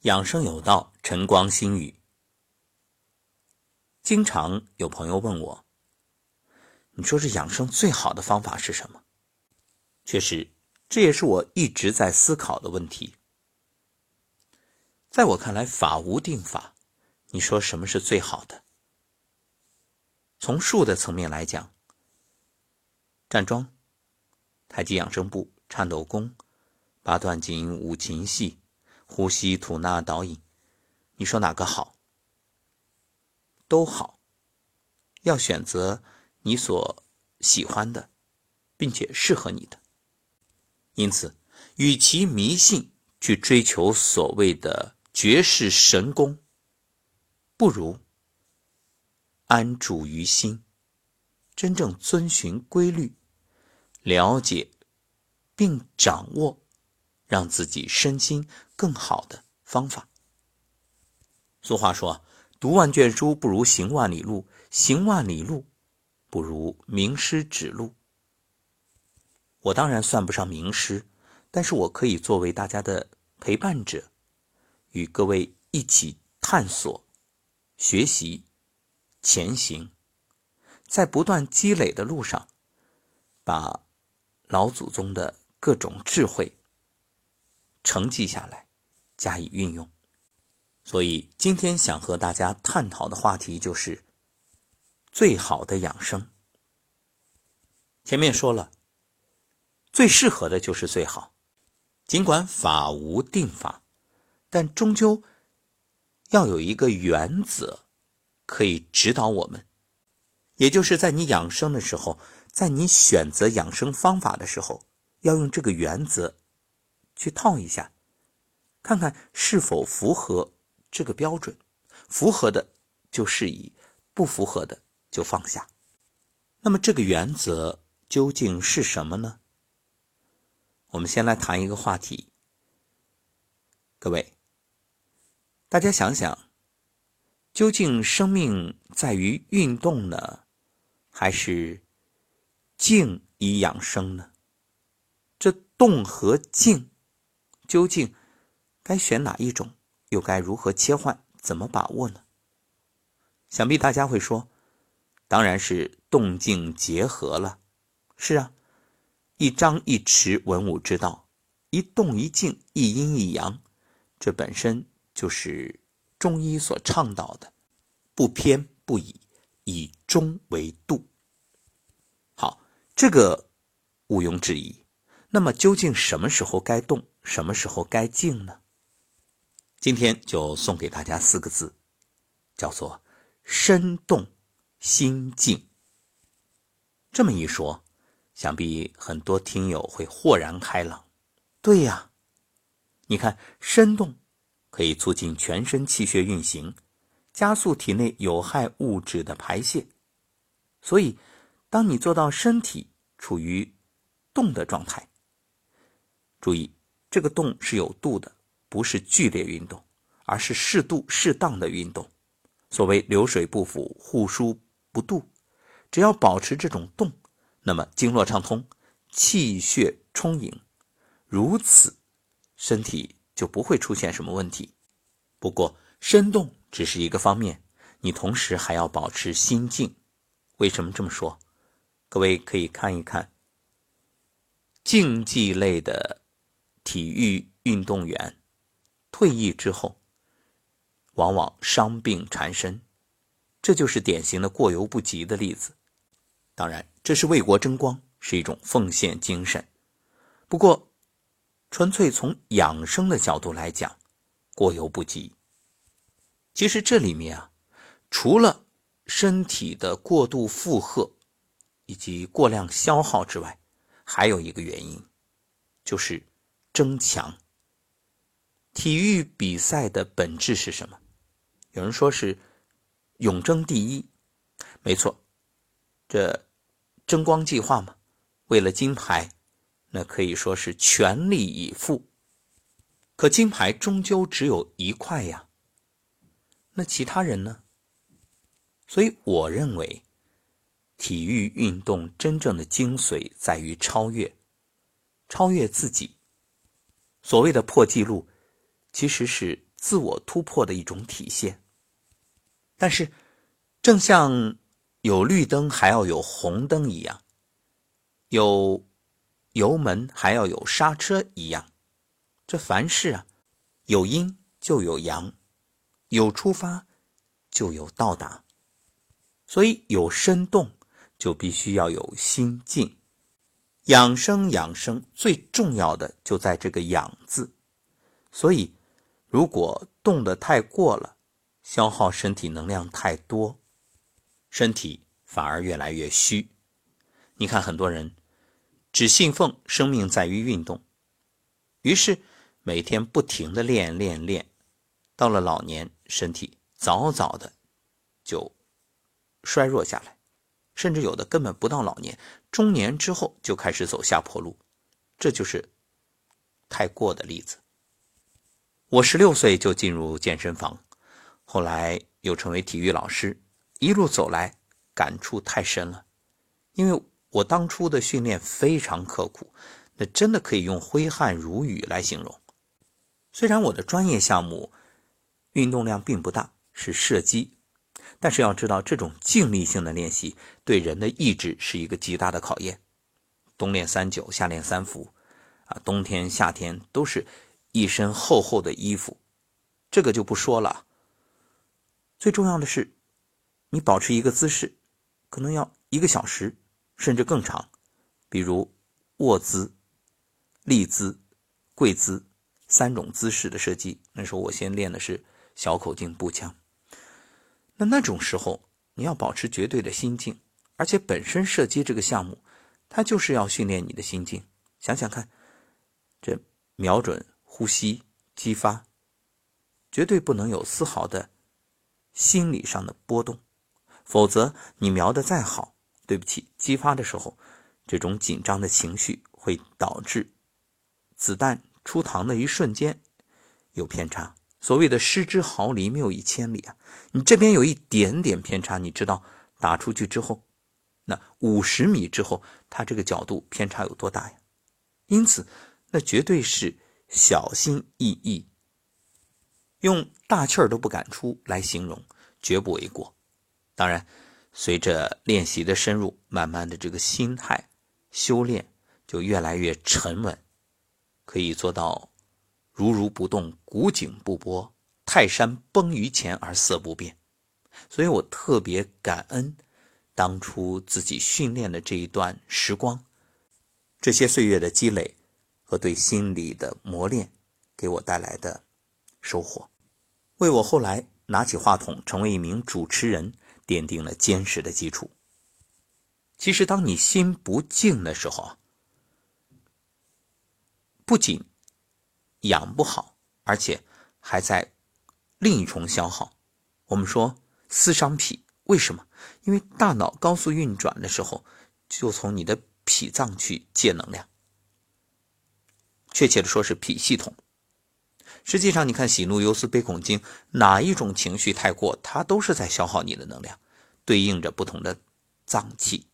养生有道，晨光心语。经常有朋友问我：“你说这养生最好的方法是什么？”确实，这也是我一直在思考的问题。在我看来，法无定法。你说什么是最好的？从术的层面来讲，站桩、太极养生步、颤抖功、八段锦、五禽戏。呼吸、吐纳、导引，你说哪个好？都好，要选择你所喜欢的，并且适合你的。因此，与其迷信去追求所谓的绝世神功，不如安住于心，真正遵循规律，了解并掌握。让自己身心更好的方法。俗话说：“读万卷书不如行万里路，行万里路不如名师指路。”我当然算不上名师，但是我可以作为大家的陪伴者，与各位一起探索、学习、前行，在不断积累的路上，把老祖宗的各种智慧。承继下来，加以运用。所以今天想和大家探讨的话题就是最好的养生。前面说了，最适合的就是最好。尽管法无定法，但终究要有一个原则可以指导我们。也就是在你养生的时候，在你选择养生方法的时候，要用这个原则。去套一下，看看是否符合这个标准，符合的就适宜，不符合的就放下。那么这个原则究竟是什么呢？我们先来谈一个话题。各位，大家想想，究竟生命在于运动呢，还是静以养生呢？这动和静。究竟该选哪一种？又该如何切换？怎么把握呢？想必大家会说，当然是动静结合了。是啊，一张一弛，文武之道；一动一静，一阴一阳。这本身就是中医所倡导的，不偏不倚，以中为度。好，这个毋庸置疑。那么，究竟什么时候该动？什么时候该静呢？今天就送给大家四个字，叫做“身动心静”。这么一说，想必很多听友会豁然开朗。对呀，你看，身动可以促进全身气血运行，加速体内有害物质的排泄。所以，当你做到身体处于动的状态，注意。这个动是有度的，不是剧烈运动，而是适度、适当的运动。所谓流水不腐，户枢不蠹。只要保持这种动，那么经络畅通，气血充盈，如此身体就不会出现什么问题。不过，身动只是一个方面，你同时还要保持心静。为什么这么说？各位可以看一看竞技类的。体育运动员退役之后，往往伤病缠身，这就是典型的过犹不及的例子。当然，这是为国争光，是一种奉献精神。不过，纯粹从养生的角度来讲，过犹不及。其实这里面啊，除了身体的过度负荷以及过量消耗之外，还有一个原因，就是。争强。体育比赛的本质是什么？有人说是永争第一，没错，这争光计划嘛，为了金牌，那可以说是全力以赴。可金牌终究只有一块呀，那其他人呢？所以我认为，体育运动真正的精髓在于超越，超越自己。所谓的破纪录，其实是自我突破的一种体现。但是，正像有绿灯还要有红灯一样，有油门还要有刹车一样，这凡事啊，有阴就有阳，有出发就有到达。所以有身动，就必须要有心静。养生养生最重要的就在这个“养”字。所以，如果动得太过了，消耗身体能量太多，身体反而越来越虚。你看，很多人只信奉生命在于运动，于是每天不停的练练练，到了老年，身体早早的就衰弱下来，甚至有的根本不到老年，中年之后就开始走下坡路，这就是太过的例子。我十六岁就进入健身房。后来又成为体育老师，一路走来感触太深了。因为我当初的训练非常刻苦，那真的可以用挥汗如雨来形容。虽然我的专业项目运动量并不大，是射击，但是要知道这种静力性的练习对人的意志是一个极大的考验。冬练三九，夏练三伏，啊，冬天夏天都是一身厚厚的衣服，这个就不说了。最重要的是，你保持一个姿势，可能要一个小时，甚至更长。比如卧姿、立姿、跪姿三种姿势的射击。那时候我先练的是小口径步枪。那那种时候，你要保持绝对的心境，而且本身射击这个项目，它就是要训练你的心境。想想看，这瞄准、呼吸、激发，绝对不能有丝毫的。心理上的波动，否则你瞄的再好，对不起，激发的时候，这种紧张的情绪会导致子弹出膛的一瞬间有偏差。所谓的失之毫厘，谬以千里啊！你这边有一点点偏差，你知道打出去之后，那五十米之后，它这个角度偏差有多大呀？因此，那绝对是小心翼翼。用大气儿都不敢出来形容，绝不为过。当然，随着练习的深入，慢慢的这个心态修炼就越来越沉稳，可以做到如如不动，古井不波，泰山崩于前而色不变。所以我特别感恩当初自己训练的这一段时光，这些岁月的积累和对心理的磨练，给我带来的。收获，为我后来拿起话筒成为一名主持人奠定了坚实的基础。其实，当你心不静的时候不仅养不好，而且还在另一重消耗。我们说思伤脾，为什么？因为大脑高速运转的时候，就从你的脾脏去借能量，确切的说是脾系统。实际上，你看喜怒忧思悲恐惊，哪一种情绪太过，它都是在消耗你的能量，对应着不同的脏器。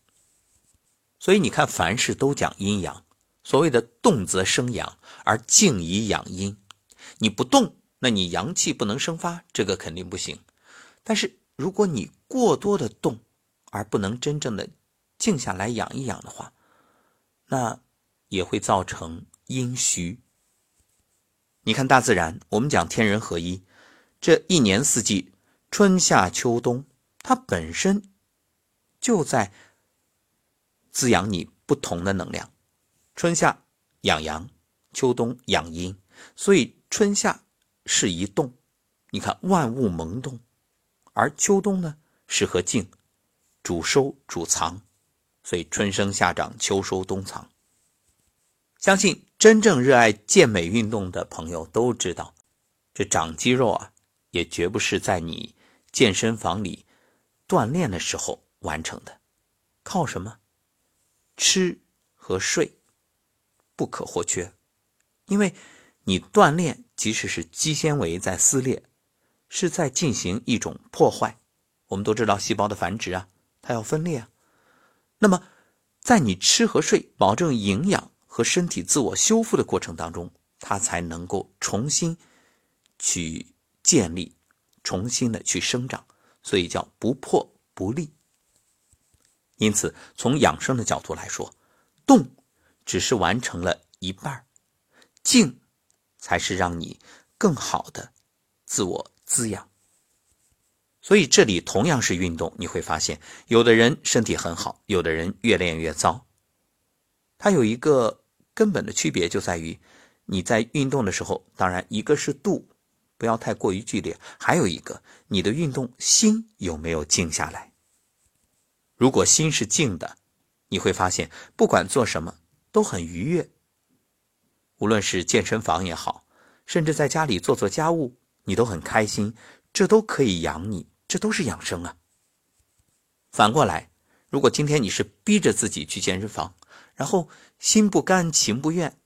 所以你看，凡事都讲阴阳，所谓的动则生阳，而静以养阴。你不动，那你阳气不能生发，这个肯定不行。但是如果你过多的动，而不能真正的静下来养一养的话，那也会造成阴虚。你看大自然，我们讲天人合一，这一年四季，春夏秋冬，它本身就在滋养你不同的能量。春夏养阳，秋冬养阴，所以春夏适宜动。你看万物萌动，而秋冬呢适合静，主收主藏，所以春生夏长，秋收冬藏。相信真正热爱健美运动的朋友都知道，这长肌肉啊，也绝不是在你健身房里锻炼的时候完成的。靠什么？吃和睡不可或缺。因为你锻炼，即使是肌纤维在撕裂，是在进行一种破坏。我们都知道，细胞的繁殖啊，它要分裂啊。那么，在你吃和睡，保证营养。和身体自我修复的过程当中，它才能够重新去建立，重新的去生长，所以叫不破不立。因此，从养生的角度来说，动只是完成了一半，静才是让你更好的自我滋养。所以，这里同样是运动，你会发现，有的人身体很好，有的人越练越糟。他有一个根本的区别，就在于你在运动的时候，当然一个是度，不要太过于剧烈；还有一个，你的运动心有没有静下来。如果心是静的，你会发现不管做什么都很愉悦。无论是健身房也好，甚至在家里做做家务，你都很开心。这都可以养你，这都是养生啊。反过来，如果今天你是逼着自己去健身房，然后心不甘情不愿，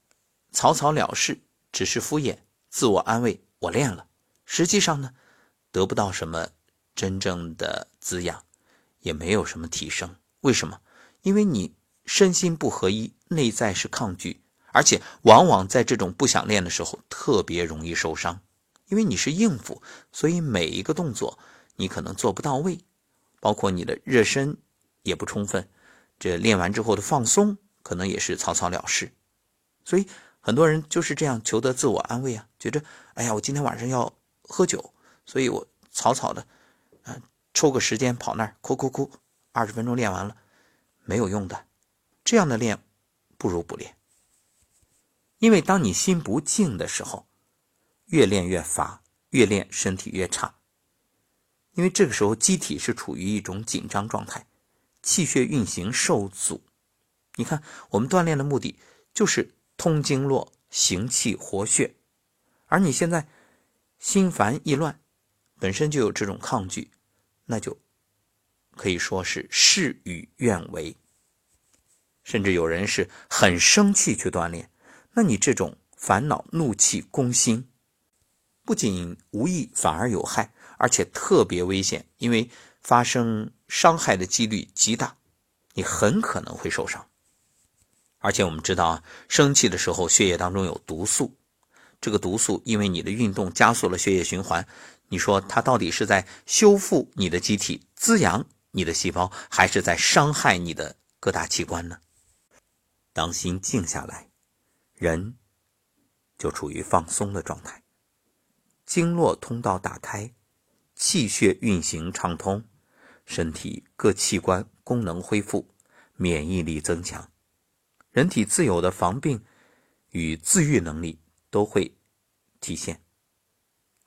草草了事，只是敷衍，自我安慰，我练了，实际上呢，得不到什么真正的滋养。也没有什么提升，为什么？因为你身心不合一，内在是抗拒，而且往往在这种不想练的时候，特别容易受伤。因为你是应付，所以每一个动作你可能做不到位，包括你的热身也不充分，这练完之后的放松可能也是草草了事。所以很多人就是这样求得自我安慰啊，觉着哎呀，我今天晚上要喝酒，所以我草草的，嗯。抽个时间跑那儿，哭哭哭，二十分钟练完了，没有用的。这样的练，不如不练。因为当你心不静的时候，越练越乏，越练身体越差。因为这个时候机体是处于一种紧张状态，气血运行受阻。你看，我们锻炼的目的就是通经络、行气、活血，而你现在心烦意乱，本身就有这种抗拒。那就可以说是事与愿违，甚至有人是很生气去锻炼，那你这种烦恼、怒气攻心，不仅无益，反而有害，而且特别危险，因为发生伤害的几率极大，你很可能会受伤。而且我们知道啊，生气的时候血液当中有毒素，这个毒素因为你的运动加速了血液循环。你说它到底是在修复你的机体、滋养你的细胞，还是在伤害你的各大器官呢？当心静下来，人就处于放松的状态，经络通道打开，气血运行畅通，身体各器官功能恢复，免疫力增强，人体自有的防病与自愈能力都会体现。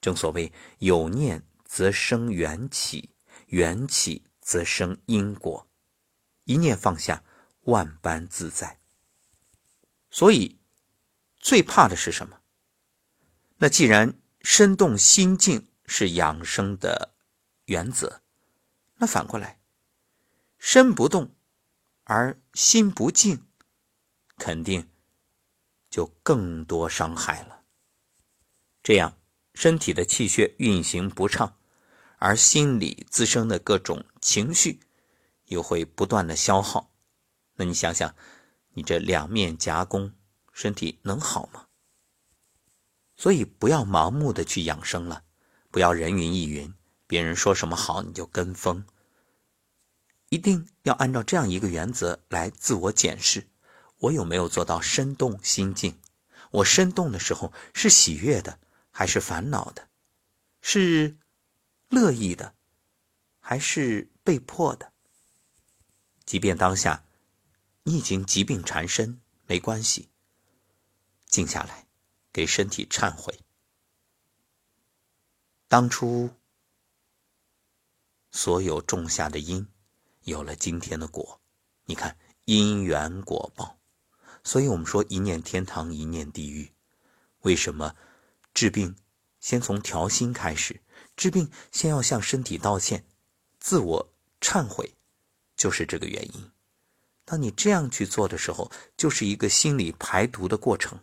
正所谓有念则生缘起，缘起则生因果，一念放下，万般自在。所以最怕的是什么？那既然身动心静是养生的原则，那反过来，身不动而心不静，肯定就更多伤害了。这样。身体的气血运行不畅，而心里滋生的各种情绪又会不断的消耗。那你想想，你这两面夹攻，身体能好吗？所以不要盲目的去养生了，不要人云亦云，别人说什么好你就跟风。一定要按照这样一个原则来自我检视：我有没有做到身动心静？我身动的时候是喜悦的。还是烦恼的，是乐意的，还是被迫的？即便当下你已经疾病缠身，没关系，静下来，给身体忏悔。当初所有种下的因，有了今天的果。你看，因缘果报。所以我们说，一念天堂，一念地狱。为什么？治病，先从调心开始。治病先要向身体道歉，自我忏悔，就是这个原因。当你这样去做的时候，就是一个心理排毒的过程，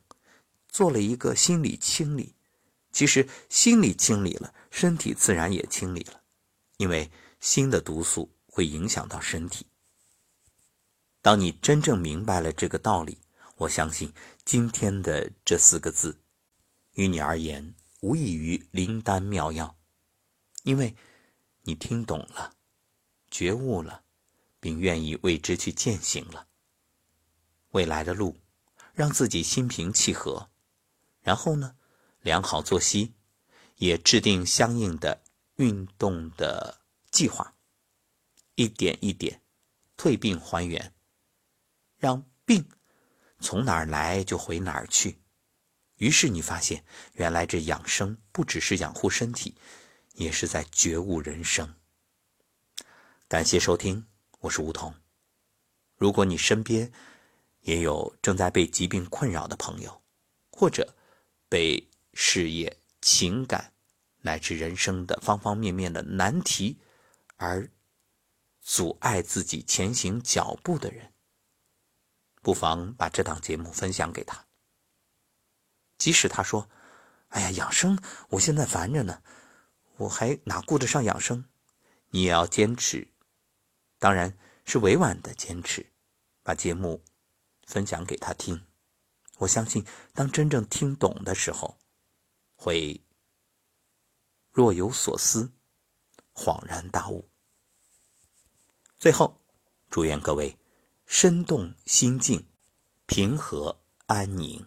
做了一个心理清理。其实心理清理了，身体自然也清理了，因为心的毒素会影响到身体。当你真正明白了这个道理，我相信今天的这四个字。于你而言，无。异于灵丹妙药，因为你听懂了，觉悟了，并愿意为之去践行了。未来的路，让自己心平气和，然后呢，良好作息，也制定相应的运动的计划，一点一点退病还原，让病从哪儿来就回哪儿去。于是你发现，原来这养生不只是养护身体，也是在觉悟人生。感谢收听，我是梧桐。如果你身边也有正在被疾病困扰的朋友，或者被事业、情感乃至人生的方方面面的难题而阻碍自己前行脚步的人，不妨把这档节目分享给他。即使他说：“哎呀，养生，我现在烦着呢，我还哪顾得上养生？”你也要坚持，当然是委婉的坚持，把节目分享给他听。我相信，当真正听懂的时候，会若有所思，恍然大悟。最后，祝愿各位身动心境，平和安宁。